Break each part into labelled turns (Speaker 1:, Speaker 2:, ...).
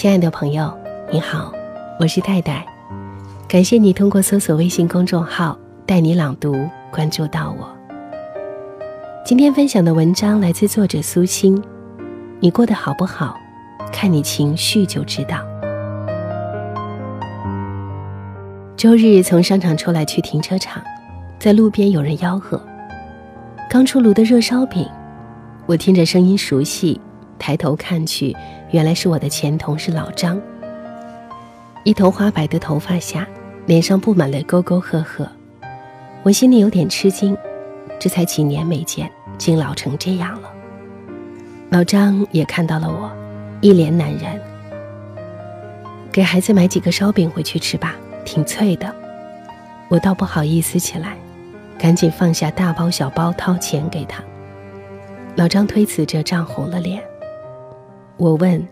Speaker 1: 亲爱的朋友，你好，我是戴戴，感谢你通过搜索微信公众号“带你朗读”关注到我。今天分享的文章来自作者苏欣，你过得好不好，看你情绪就知道。周日从商场出来去停车场，在路边有人吆喝：“刚出炉的热烧饼！”我听着声音熟悉。抬头看去，原来是我的前同事老张。一头花白的头发下，脸上布满了沟沟壑壑，我心里有点吃惊，这才几年没见，竟老成这样了。老张也看到了我，一脸难然。给孩子买几个烧饼回去吃吧，挺脆的。我倒不好意思起来，赶紧放下大包小包，掏钱给他。老张推辞着，涨红了脸。我问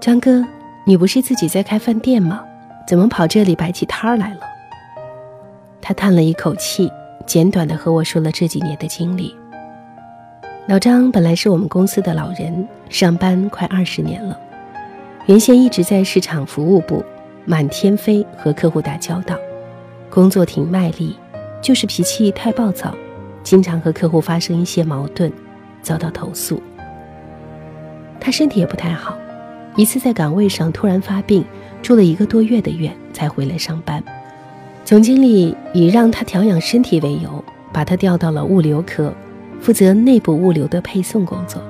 Speaker 1: 张哥：“你不是自己在开饭店吗？怎么跑这里摆起摊儿来了？”他叹了一口气，简短的和我说了这几年的经历。老张本来是我们公司的老人，上班快二十年了，原先一直在市场服务部，满天飞和客户打交道，工作挺卖力，就是脾气太暴躁，经常和客户发生一些矛盾，遭到投诉。他身体也不太好，一次在岗位上突然发病，住了一个多月的院才回来上班。总经理以让他调养身体为由，把他调到了物流科，负责内部物流的配送工作。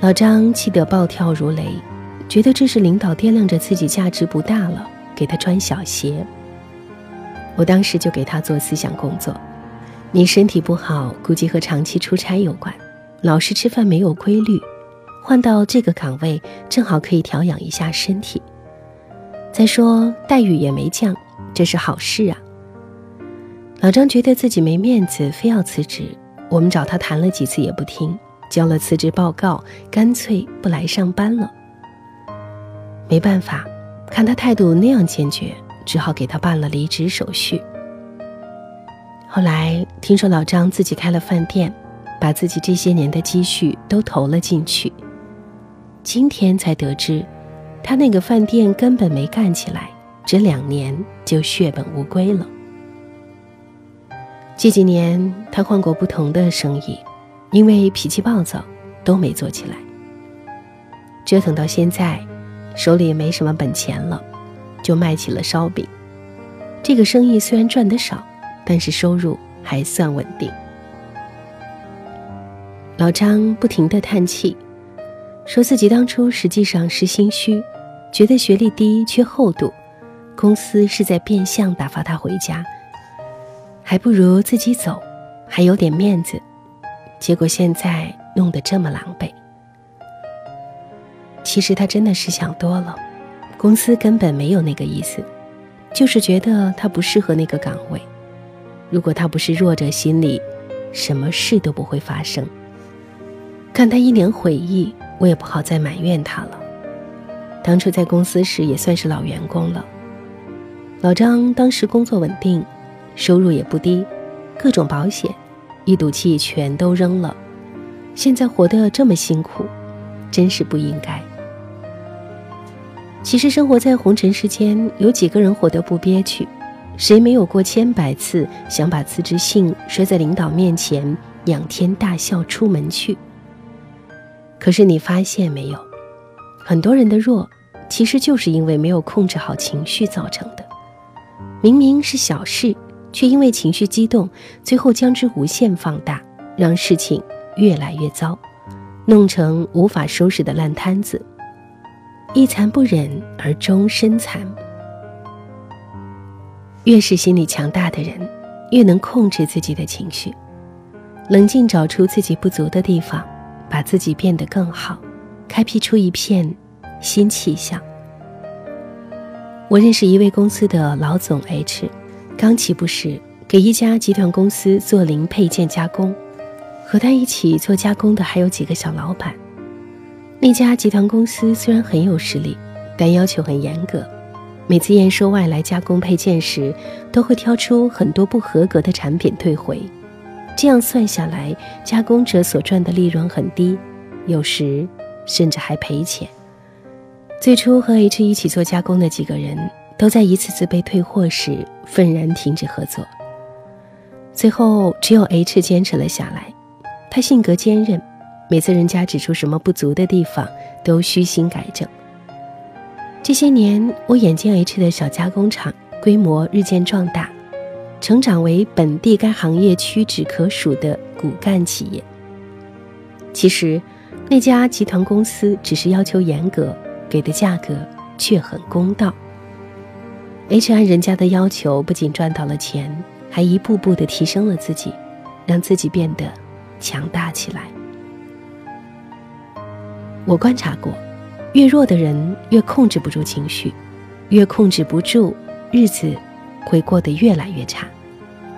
Speaker 1: 老张气得暴跳如雷，觉得这是领导掂量着自己价值不大了，给他穿小鞋。我当时就给他做思想工作：你身体不好，估计和长期出差有关，老是吃饭没有规律。换到这个岗位，正好可以调养一下身体。再说待遇也没降，这是好事啊。老张觉得自己没面子，非要辞职。我们找他谈了几次也不听，交了辞职报告，干脆不来上班了。没办法，看他态度那样坚决，只好给他办了离职手续。后来听说老张自己开了饭店，把自己这些年的积蓄都投了进去。今天才得知，他那个饭店根本没干起来，这两年就血本无归了。这几年他换过不同的生意，因为脾气暴躁，都没做起来。折腾到现在，手里没什么本钱了，就卖起了烧饼。这个生意虽然赚得少，但是收入还算稳定。老张不停地叹气。说自己当初实际上是心虚，觉得学历低缺厚度，公司是在变相打发他回家，还不如自己走，还有点面子。结果现在弄得这么狼狈。其实他真的是想多了，公司根本没有那个意思，就是觉得他不适合那个岗位。如果他不是弱者心理，什么事都不会发生。看他一脸悔意。我也不好再埋怨他了。当初在公司时也算是老员工了。老张当时工作稳定，收入也不低，各种保险，一赌气全都扔了。现在活得这么辛苦，真是不应该。其实生活在红尘世间，有几个人活得不憋屈？谁没有过千百次想把辞职信摔在领导面前，仰天大笑出门去？可是你发现没有，很多人的弱，其实就是因为没有控制好情绪造成的。明明是小事，却因为情绪激动，最后将之无限放大，让事情越来越糟，弄成无法收拾的烂摊子。一残不忍而终身残。越是心理强大的人，越能控制自己的情绪，冷静找出自己不足的地方。把自己变得更好，开辟出一片新气象。我认识一位公司的老总 H，刚起步时给一家集团公司做零配件加工，和他一起做加工的还有几个小老板。那家集团公司虽然很有实力，但要求很严格，每次验收外来加工配件时，都会挑出很多不合格的产品退回。这样算下来，加工者所赚的利润很低，有时甚至还赔钱。最初和 H 一起做加工的几个人都在一次次被退货时愤然停止合作。最后，只有 H 坚持了下来。他性格坚韧，每次人家指出什么不足的地方，都虚心改正。这些年，我眼见 H 的小加工厂规模日渐壮大，成长为本地该行业屈指可数的骨干企业。其实，那家集团公司只是要求严格。给的价格却很公道。H 按人家的要求，不仅赚到了钱，还一步步的提升了自己，让自己变得强大起来。我观察过，越弱的人越控制不住情绪，越控制不住，日子会过得越来越差，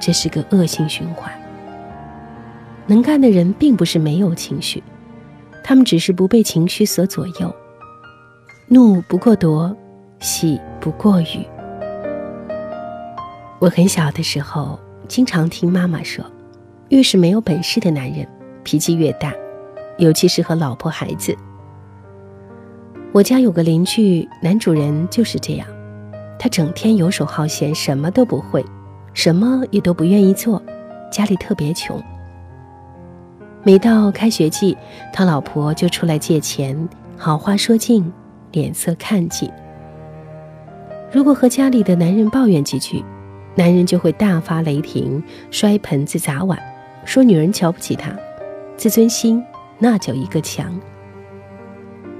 Speaker 1: 这是个恶性循环。能干的人并不是没有情绪，他们只是不被情绪所左右。怒不过夺，喜不过语。我很小的时候，经常听妈妈说，越是没有本事的男人，脾气越大，尤其是和老婆孩子。我家有个邻居，男主人就是这样，他整天游手好闲，什么都不会，什么也都不愿意做，家里特别穷。每到开学季，他老婆就出来借钱，好话说尽。脸色看尽。如果和家里的男人抱怨几句，男人就会大发雷霆，摔盆子砸碗，说女人瞧不起他，自尊心那叫一个强。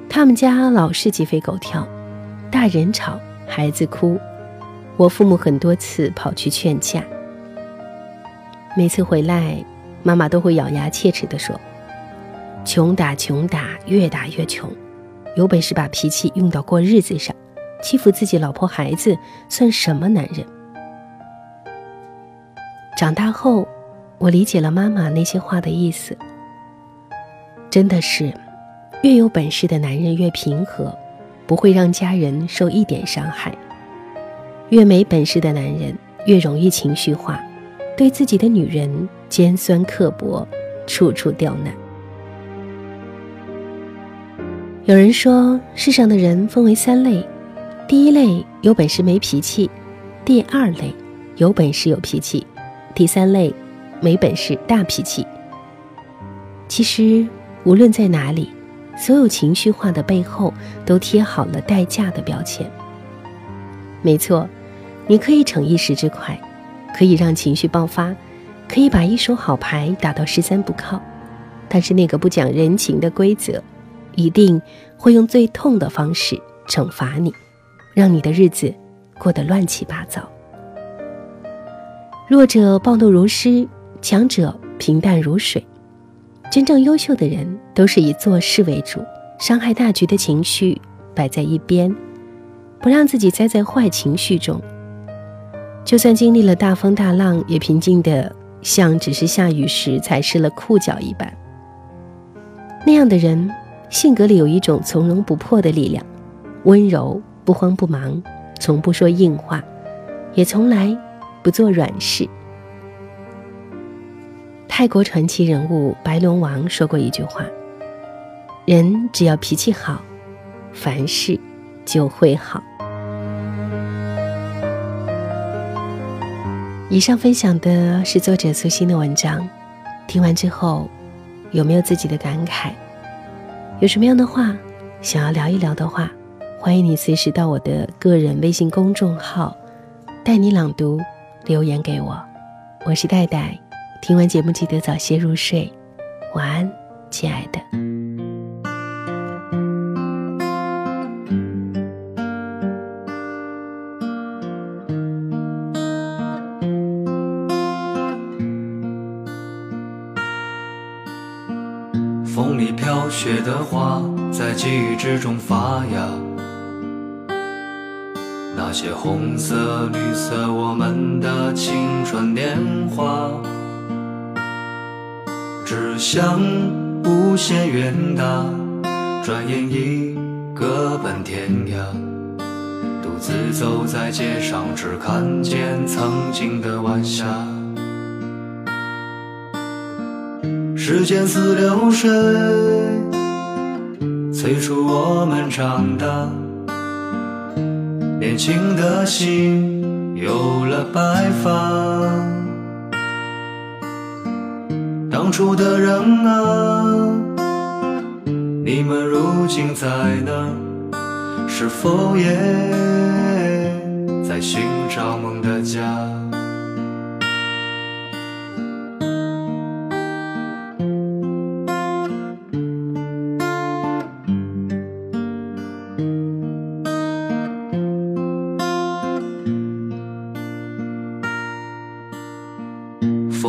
Speaker 1: 他们家老是鸡飞狗跳，大人吵，孩子哭，我父母很多次跑去劝架，每次回来，妈妈都会咬牙切齿地说：“穷打穷打，越打越穷。”有本事把脾气用到过日子上，欺负自己老婆孩子算什么男人？长大后，我理解了妈妈那些话的意思。真的是，越有本事的男人越平和，不会让家人受一点伤害；越没本事的男人越容易情绪化，对自己的女人尖酸刻薄，处处刁难。有人说，世上的人分为三类：第一类有本事没脾气；第二类有本事有脾气；第三类没本事大脾气。其实，无论在哪里，所有情绪化的背后都贴好了代价的标签。没错，你可以逞一时之快，可以让情绪爆发，可以把一手好牌打到十三不靠，但是那个不讲人情的规则。一定会用最痛的方式惩罚你，让你的日子过得乱七八糟。弱者暴怒如狮，强者平淡如水。真正优秀的人都是以做事为主，伤害大局的情绪摆在一边，不让自己栽在坏情绪中。就算经历了大风大浪，也平静的像只是下雨时踩湿了裤脚一般。那样的人。性格里有一种从容不迫的力量，温柔不慌不忙，从不说硬话，也从来不做软事。泰国传奇人物白龙王说过一句话：“人只要脾气好，凡事就会好。”以上分享的是作者苏欣的文章，听完之后，有没有自己的感慨？有什么样的话想要聊一聊的话，欢迎你随时到我的个人微信公众号“带你朗读”留言给我。我是戴戴，听完节目记得早些入睡，晚安，亲爱的。
Speaker 2: 风里飘雪的花，在记忆之中发芽。那些红色、绿色，我们的青春年华。志向无限远大，转眼已各奔天涯。独自走在街上，只看见曾经的晚霞。时间似流水，催促我们长大。年轻的心有了白发。当初的人啊，你们如今在哪？是否也在寻找梦的家？